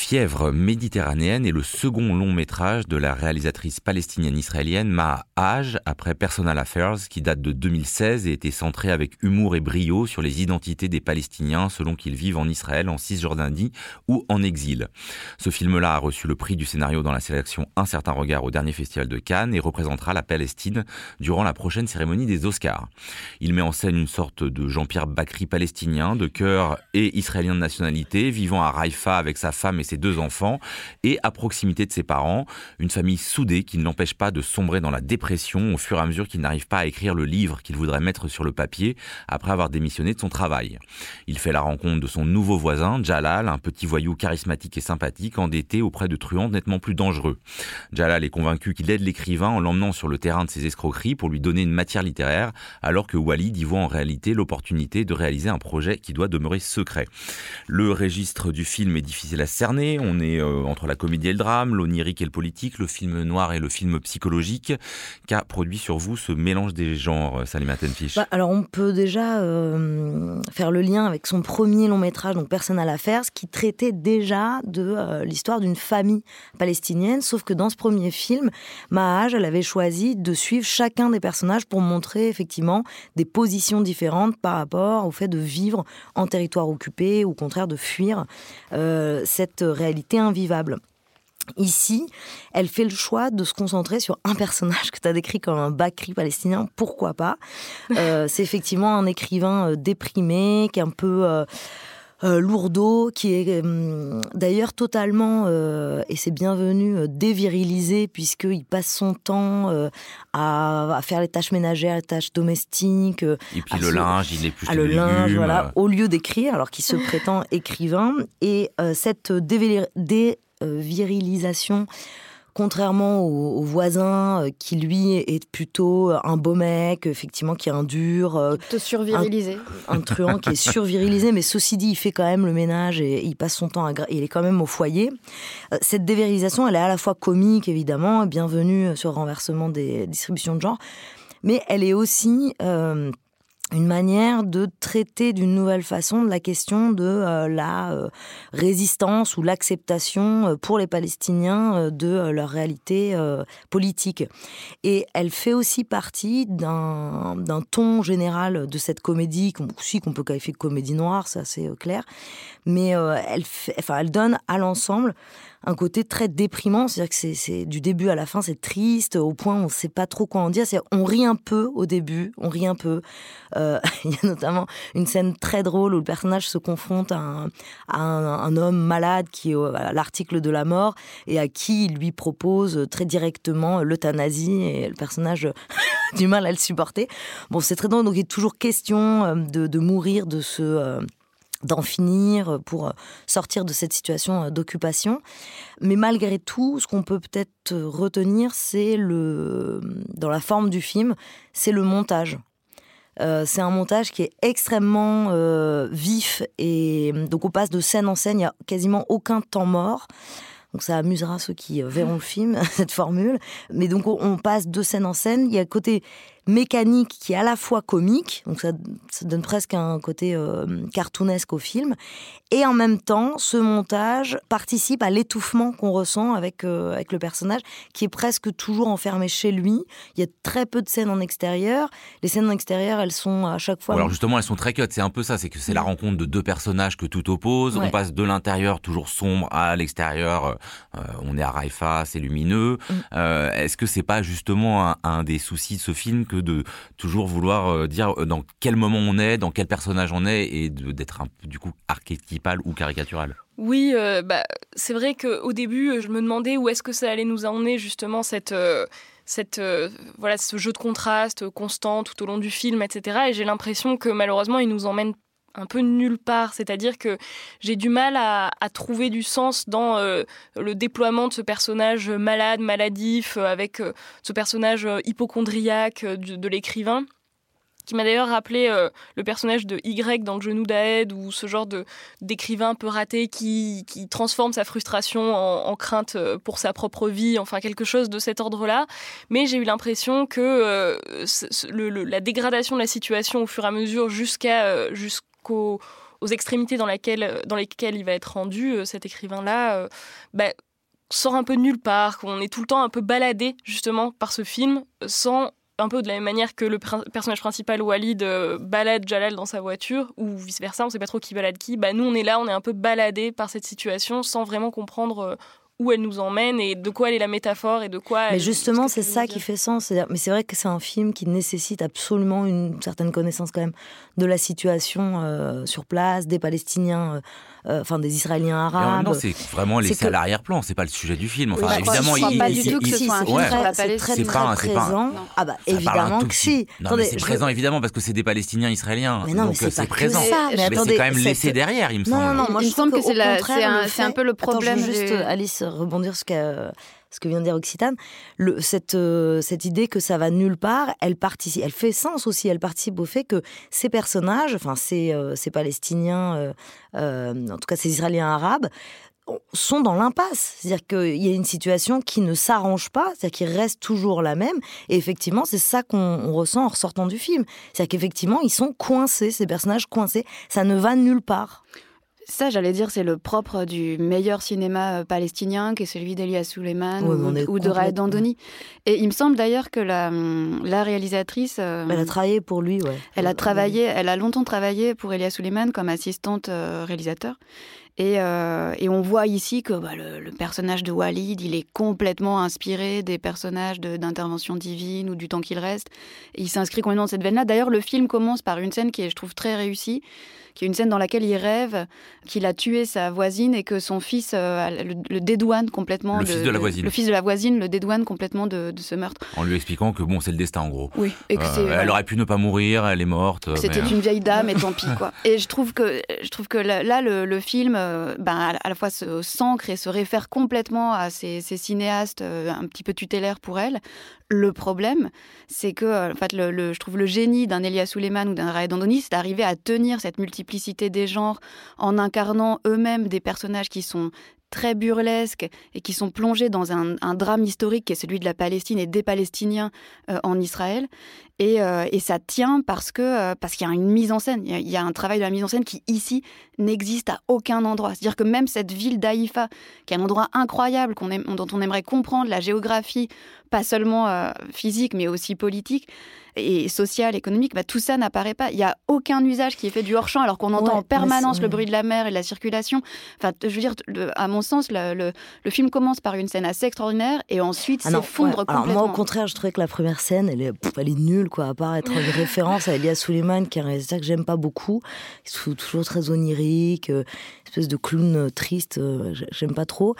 Fièvre méditerranéenne est le second long métrage de la réalisatrice palestinienne-israélienne Maha Haj après Personal Affairs qui date de 2016 et était centré avec humour et brio sur les identités des Palestiniens selon qu'ils vivent en Israël, en Cisjordanie ou en exil. Ce film-là a reçu le prix du scénario dans la sélection Un certain regard au dernier festival de Cannes et représentera la Palestine durant la prochaine cérémonie des Oscars. Il met en scène une sorte de Jean-Pierre Bacry palestinien, de cœur et israélien de nationalité, vivant à Haïfa avec sa femme et ses deux enfants, et à proximité de ses parents, une famille soudée qui ne l'empêche pas de sombrer dans la dépression au fur et à mesure qu'il n'arrive pas à écrire le livre qu'il voudrait mettre sur le papier après avoir démissionné de son travail. Il fait la rencontre de son nouveau voisin, Jalal, un petit voyou charismatique et sympathique, endetté auprès de truands nettement plus dangereux. Jalal est convaincu qu'il aide l'écrivain en l'emmenant sur le terrain de ses escroqueries pour lui donner une matière littéraire, alors que Walid y voit en réalité l'opportunité de réaliser un projet qui doit demeurer secret. Le registre du film est difficile à cerner on est euh, entre la comédie et le drame, l'onirique et le politique, le film noir et le film psychologique. Qu'a produit sur vous ce mélange des genres, Salima Tenfish? Bah, Alors, on peut déjà euh, faire le lien avec son premier long métrage, donc Personal Affairs, qui traitait déjà de euh, l'histoire d'une famille palestinienne. Sauf que dans ce premier film, Mahaj, elle avait choisi de suivre chacun des personnages pour montrer effectivement des positions différentes par rapport au fait de vivre en territoire occupé ou au contraire de fuir cette réalité invivable. Ici, elle fait le choix de se concentrer sur un personnage que tu as décrit comme un Bakri palestinien. Pourquoi pas? Euh, C'est effectivement un écrivain euh, déprimé, qui est un peu... Euh, euh, lourdeau, qui est hum, d'ailleurs totalement, euh, et c'est bienvenu, euh, dévirilisé, puisqu'il passe son temps à, faire les tâches ménagères, les tâches domestiques. et puis le linge, il est plus à le linge, voilà, au lieu d'écrire, alors qu'il se prétend écrivain. Et cette dévirilisation contrairement au, voisin euh, qui lui est plutôt un beau mec, effectivement qui est un dur, euh, survirilisé, un, truand qui est survirilisé, mais ceci dit, il fait quand même le ménage et il passe son temps à, il est quand même au foyer. Euh, cette dévirilisation, elle est à la fois comique évidemment, bienvenue sur le renversement des distributions de genre, mais elle est aussi une manière de traiter d'une nouvelle façon de la question de euh, la euh, résistance ou l'acceptation euh, pour les Palestiniens de leur réalité politique. Et elle fait aussi partie d'un ton général de cette comédie, aussi qu'on peut qualifier de comédie noire, c'est assez clair, mais elle, enfin, elle donne à l'ensemble un côté très déprimant, c'est-à-dire que c'est du début à la fin, c'est triste, au point où on ne sait pas trop quoi en dire. On rit un peu au début, on rit un peu. Euh, il y a notamment une scène très drôle où le personnage se confronte à un, homme malade qui est à l'article de la mort et à qui il lui propose très directement l'euthanasie et le personnage a du mal à le supporter. Bon, c'est très drôle, donc il est toujours question euh, de, mourir de ce... Euh, d'en finir, pour sortir de cette situation euh, d'occupation. Mais malgré tout, ce qu'on peut peut-être retenir, c'est le, dans la forme du film, c'est le montage. Euh, c'est un montage qui est extrêmement euh, vif et donc on passe de scène en scène, il n'y a quasiment aucun temps mort. Donc ça amusera ceux qui verront le film, cette formule. Mais donc on passe de scène en scène. Il y a côté mécanique qui est à la fois comique, donc ça, donne presque un côté euh, cartoonesque au film, et en même temps, ce montage participe à l'étouffement qu'on ressent avec, euh, avec le personnage, qui est presque toujours enfermé chez lui. Il y a très peu de scènes en extérieur. Les scènes en extérieur, elles sont à chaque fois... Alors justement, elles sont très cut, c'est un peu ça, c'est que c'est la rencontre de deux personnages que tout oppose, on passe de l'intérieur toujours sombre à l'extérieur, euh, on est à Raifa, c'est lumineux. Mm. Est-ce que c'est pas justement un, un des soucis de ce film que de toujours vouloir euh, dire euh, dans quel moment on est, dans quel personnage on est, et d'être un peu du coup archétypal ou caricatural? Oui, euh, bah, c'est vrai qu'au début, je me demandais où est-ce que ça allait nous emmener justement cette cette voilà ce jeu de contraste constant tout au long du film, etc. Et j'ai l'impression que malheureusement, il nous emmène un peu nulle part. C'est-à-dire que j'ai du mal à, trouver du sens dans euh, le déploiement de ce personnage malade, maladif, euh, avec euh, ce personnage hypochondriaque de l'écrivain. qui m'a d'ailleurs rappelé le personnage de Y dans le genou d'Aed, ou ce genre de d'écrivain un peu raté qui, qui transforme sa frustration en, crainte pour sa propre vie, enfin quelque chose de cet ordre-là. Mais j'ai eu l'impression que la dégradation de la situation au fur et à mesure jusqu'à aux extrémités dans, laquelle, dans lesquelles il va être rendu, cet écrivain-là, bah, sort un peu de nulle part, qu'on est tout le temps un peu baladé justement par ce film sans un peu de la même manière que le personnage principal Walid euh, balade Jalal dans sa voiture ou vice versa, on sait pas trop qui balade qui. Bah nous on est là, on est un peu baladé par cette situation sans vraiment comprendre euh, où elle nous emmène et de quoi elle est la métaphore et de quoi. Mais justement, c'est ça qui fait sens. Mais c'est vrai que c'est un film qui nécessite absolument une certaine connaissance quand même de la situation euh, sur place, des Palestiniens euh, enfin des Israéliens arabes. Non, c'est vraiment laissé à l'arrière-plan, c'est pas le sujet du film. Enfin, évidemment, il, pas du tout que ce soit un. C'est très, très présent. Ah bah évidemment que si. Non, mais c'est présent évidemment parce que c'est des Palestiniens israéliens. Mais non, donc c'est présent. Mais c'est quand même laissé derrière, il me semble. Non, non, moi je pense que c'est un peu le problème. Juste Alice rebondir sur ce qu'a ce que vient de dire Occitane, cette, euh, cette idée que ça va nulle part, elle participe, elle fait sens aussi, elle participe au fait que ces personnages, enfin ces, euh, ces Palestiniens, euh, en tout cas ces Israéliens arabes, sont dans l'impasse. C'est-à-dire qu'il y a une situation qui ne s'arrange pas, c'est-à-dire qui reste toujours la même. Et effectivement, c'est ça qu'on ressent en ressortant du film. C'est-à-dire qu'effectivement, ils sont coincés, ces personnages coincés. Ça ne va nulle part. Ça, j'allais dire, c'est le propre du meilleur cinéma euh, palestinien, qui est celui d'Elias Suleiman ou, de Raed Andoni. Et il me semble d'ailleurs que la, la réalisatrice... Euh, elle a travaillé pour lui, ouais. Elle a travaillé, elle a longtemps travaillé pour Elias Suleiman comme assistante euh, réalisateur. Et, et, on voit ici que bah, le, personnage de Walid, il est complètement inspiré des personnages d'intervention divine ou du temps qu'il reste. Et il s'inscrit complètement dans cette veine-là. D'ailleurs, le film commence par une scène qui est, je trouve, très réussie qui est une scène dans laquelle il rêve qu'il a tué sa voisine et que son fils euh, le, dédouane complètement. Le fils de la voisine. Le fils de la voisine le dédouane complètement de, ce meurtre. En lui expliquant que bon, c'est le destin en gros. Oui. Et que euh, elle aurait pu ne pas mourir, elle est morte. C'était une vieille dame et tant pis quoi. Et je trouve que je trouve que là, le, film, euh, ben, à la fois s'ancre et se réfère complètement à ces, cinéastes un petit peu tutélaires pour elle. Le problème, c'est que en fait, le, je trouve le génie d'un Elia Suleiman ou d'un Raed Andoni, c'est d'arriver à tenir cette multiplicité des genres en incarnant eux-mêmes des personnages qui sont très burlesques et qui sont plongés dans un, drame historique qui est celui de la Palestine et des Palestiniens euh, en Israël. Euh, et, ça tient euh, parce qu'il y a une mise en scène, il y, a, un travail de la mise en scène qui ici n'existe à aucun endroit. C'est-à-dire que même cette ville d'Aïfa, qui est un endroit incroyable dont on aimerait comprendre la géographie, pas seulement physique mais aussi politique, et social, économique, bah, tout ça n'apparaît pas. Il n'y a aucun usage qui est fait du hors-champ, alors qu'on entend en permanence le bruit de la mer et de la circulation. Enfin, je veux dire, à mon sens, le, film commence par une scène assez extraordinaire et ensuite ah s'effondre complètement. Alors moi, au contraire, je trouvais que la première scène, elle est, elle est nulle, quoi, à part être une référence à Elia Suleiman, qui est un réalisateur que j'aime pas beaucoup, qui est toujours très onirique, euh, espèce de clown euh, triste, euh, j'aime pas trop.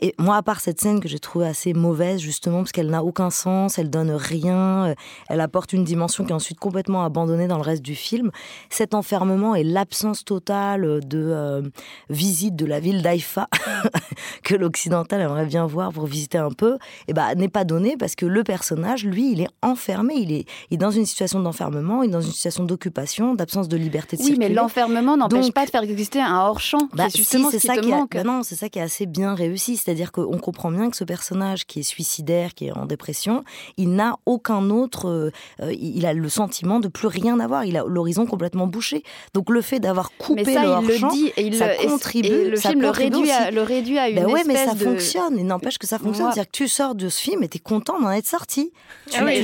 Et moi, à part cette scène que j'ai trouvée assez mauvaise, justement, parce qu'elle n'a aucun sens, elle donne rien, elle apporte une dimension qui est ensuite complètement abandonnée dans le reste du film. Cet enfermement et l'absence totale de euh, visite de la ville d'Aïfa que l'occidental aimerait bien voir pour visiter un peu, et eh ben, n'est pas donné parce que le personnage, lui, il est enfermé, il est, il est dans une situation d'enfermement, il est dans une situation d'occupation, d'absence de liberté de oui, mais l'enfermement n'empêche pas de faire exister un hors-champ. Bah, justement c'est ça qui manque. Bah non, c'est ça qui est assez bien réussi, c'est-à-dire qu'on comprend bien que ce personnage qui est suicidaire, qui est en dépression, il n'a aucun autre euh, il a le sentiment de plus rien avoir. Il a l'horizon complètement bouché. Donc le fait d'avoir coupé mais ça, le il le dit et il ça contribue. le film le réduit, à, le réduit à une ben ouais, mais ça fonctionne. Il n'empêche que ça fonctionne. C'est-à-dire que tu sors de ce film et tu es content d'en être sorti. Ah même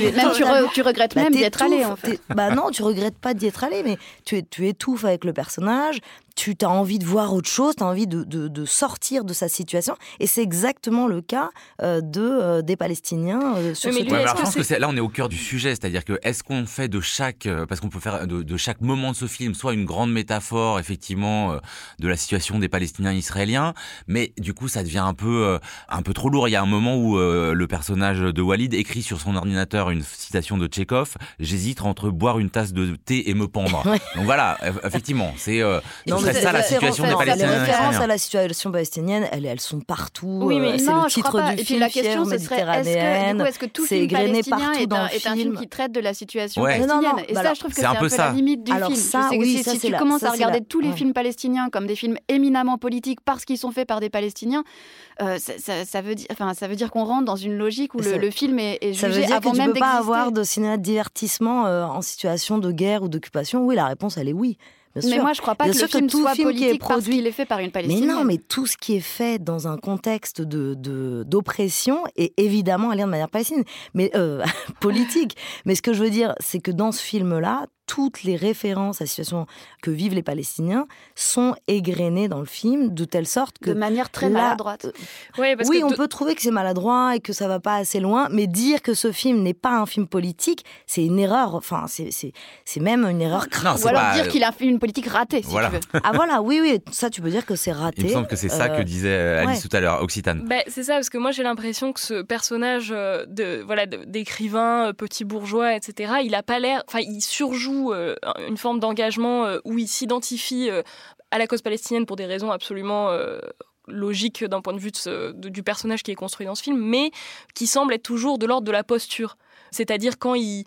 tu, regrettes bah, même d'y être allé. En fait. Bah non, tu regrettes pas d'y être allé, mais tu, tu étouffes avec le personnage tu as envie de voir autre chose, tu as envie de, de, sortir de sa situation. Et c'est exactement le cas euh, de, euh, des Palestiniens euh, sur ce ouais, Je pense que là, on est au cœur du sujet. C'est-à-dire que est-ce qu'on fait de chaque, parce qu'on peut faire de, de, chaque moment de ce film, soit une grande métaphore, effectivement, de la situation des Palestiniens israéliens, mais du coup, ça devient un peu, un peu trop lourd. Il y a un moment où le personnage de Walid écrit sur son ordinateur une citation de Tchekhov J'hésite entre boire une tasse de thé et me pendre. Donc voilà, effectivement, c'est serait ça la situation des Palestiniens. Les références à la situation palestinienne, elles, elles sont partout. Oui, mais c'est le titre du Et film. la question, ce serait est-ce que, tout film palestinien est un, est un film qui traite de la situation palestinienne Et ça, je trouve que c'est un peu la limite du film. Si tu commences à regarder tous les films palestiniens comme des films éminemment politiques parce qu'ils sont faits par des Palestiniens, ça veut dire, enfin, ça veut dire qu'on rentre dans une logique où le film est jugé ça veut dire avant que même tu peux pas avoir de cinéma de divertissement en situation de guerre ou d'occupation. Oui, la réponse, elle est oui. Mais moi, je crois pas que le film tout soit film politique qui est produit... parce qu'il est fait par une Palestinienne. Mais non, mais tout ce qui est fait dans un contexte de d'oppression est évidemment lire de manière palestinienne, mais euh, politique. mais ce que je veux dire, c'est que dans ce film-là, toutes les références à la situation que vivent les Palestiniens sont égrenées dans le film de telle sorte que... De manière très maladroite. Euh, oui, on peut trouver que c'est maladroit et que ça va pas assez loin, mais dire que ce film n'est pas un film politique, c'est une erreur. Enfin, c'est même une erreur crâne. Ou alors dire qu'il a fait une politique ratée, si voilà. tu veux. Ah voilà, oui, oui, ça tu peux dire que c'est raté. Il me semble que c'est ça que euh, disait euh, Alice tout à l'heure, Occitane. Bah, c'est ça, parce que moi j'ai l'impression que ce personnage de voilà d'écrivain, petit bourgeois, etc., il a pas l'air... Enfin, il surjoue euh, une forme d'engagement euh, où il s'identifie euh, à la cause palestinienne pour des raisons absolument logiques d'un point de vue du personnage qui est construit dans ce film, mais qui semble être toujours de l'ordre de la posture. C'est-à-dire quand il,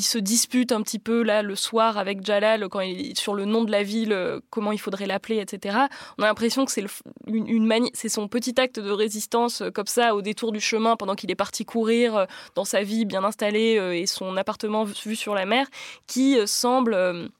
se dispute un petit peu là le soir avec Jalal, sur le nom de la ville, comment il faudrait l'appeler, etc. On a l'impression que c'est une, c'est son petit acte de résistance comme ça au détour du chemin pendant qu'il est parti courir dans sa vie bien installée et son appartement vu sur la mer qui semble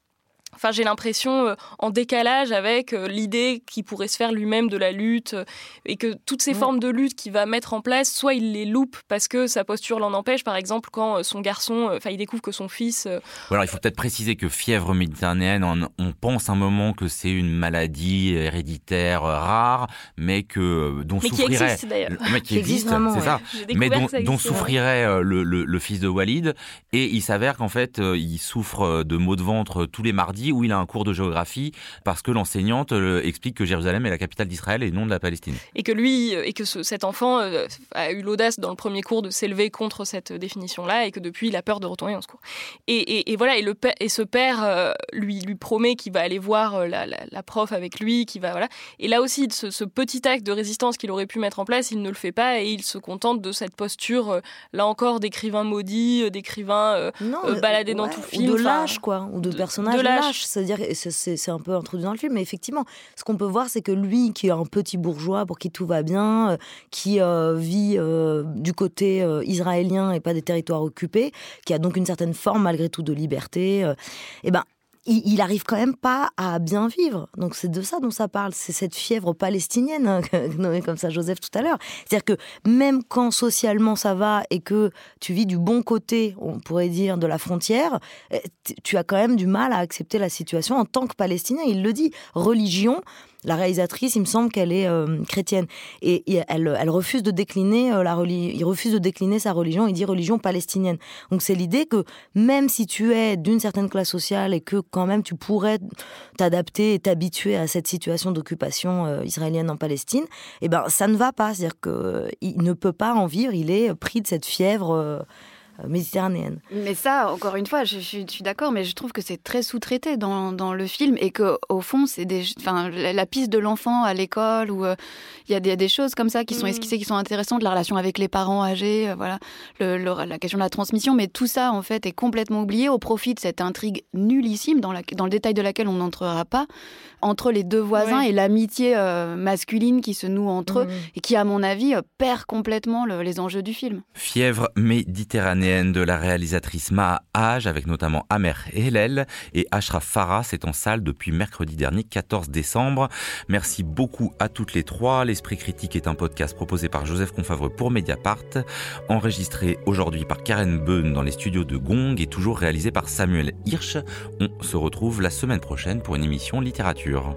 Enfin, j'ai l'impression euh, en décalage avec euh, l'idée qu'il pourrait se faire lui-même de la lutte euh, et que toutes ces formes de lutte qu'il va mettre en place, soit il les loupe parce que sa posture l'en empêche. Par exemple, quand son garçon, enfin, il découvre que son fils. alors, il faut peut-être préciser que fièvre méditerranéenne, on, pense un moment que c'est une maladie héréditaire rare, mais que dont mais souffrirait. Qui existe, d'ailleurs. Mais qui, existe, c'est ça. Mais dont, dont souffrirait le, le, le, fils de Walid. Et il s'avère qu'en fait, il souffre de maux de ventre tous les mardis où il a un cours de géographie parce que l'enseignante euh, explique que Jérusalem est la capitale d'Israël et non de la Palestine. Et que lui, euh, et que cet enfant euh, a eu l'audace dans le premier cours de s'élever contre cette définition-là et que depuis il a peur de retourner dans ce cours. Et, voilà, et, le et ce père lui, lui promet qu'il va aller voir la, prof avec lui, qui va voilà. Et là aussi, ce, petit acte de résistance qu'il aurait pu mettre en place, il ne le fait pas et il se contente de cette posture, là encore, d'écrivain maudit, d'écrivain baladé dans tout film. Ou de lâche, quoi, ou de, personnage de lâche c'est-à-dire, c'est un peu introduit dans le film, mais effectivement, ce qu'on peut voir, c'est que lui, qui est un petit bourgeois pour qui tout va bien, euh, qui euh, vit euh, du côté israélien et pas des territoires occupés, qui a donc une certaine forme malgré tout de liberté, et eh ben il, n'arrive arrive quand même pas à bien vivre. Donc c'est de ça dont ça parle. C'est cette fièvre palestinienne, hein, nommée comme ça Joseph tout à l'heure. C'est-à-dire que même quand socialement ça va et que tu vis du bon côté, on pourrait dire, de la frontière, eh, tu as quand même du mal à accepter la situation en tant que Palestinien. Il le dit. Religion, la réalisatrice, il me semble qu'elle est euh, chrétienne et, elle, elle, refuse de décliner euh, refuse de décliner sa religion. Il dit religion palestinienne. Donc c'est l'idée que même si tu es d'une certaine classe sociale et que quand même tu pourrais t'adapter et t'habituer à cette situation d'occupation euh, israélienne en Palestine, eh ben ça ne va pas. C'est-à-dire qu'il ne peut pas en vivre. Il est pris de cette fièvre méditerranéenne. Mais ça, encore une fois, je, suis, d'accord, mais je trouve que c'est très sous-traité dans, dans, le film et que au fond, c'est des, enfin, la, piste de l'enfant à l'école où euh, il y, a des choses comme ça qui sont mm. esquissées, qui sont intéressantes, la relation avec les parents âgés, euh, voilà, le, la question de la transmission, mais tout ça en fait est complètement oublié au profit de cette intrigue nullissime dans, la, dans le détail de laquelle on n'entrera pas entre les deux voisins et l'amitié masculine qui se noue entre eux mm. et qui, à mon avis, perd complètement les enjeux du film. Fièvre méditerranéenne de la réalisatrice Maha Haj, avec notamment Amer Hellel et Ashraf Farah. C'est en salle depuis mercredi dernier, 14 décembre. Merci beaucoup à toutes les trois. L'Esprit Critique est un podcast proposé par Joseph Confavreux pour Mediapart, enregistré aujourd'hui par Karen Beun dans les studios de Gong et toujours réalisé par Samuel Hirsch. On se retrouve la semaine prochaine pour une émission littérature.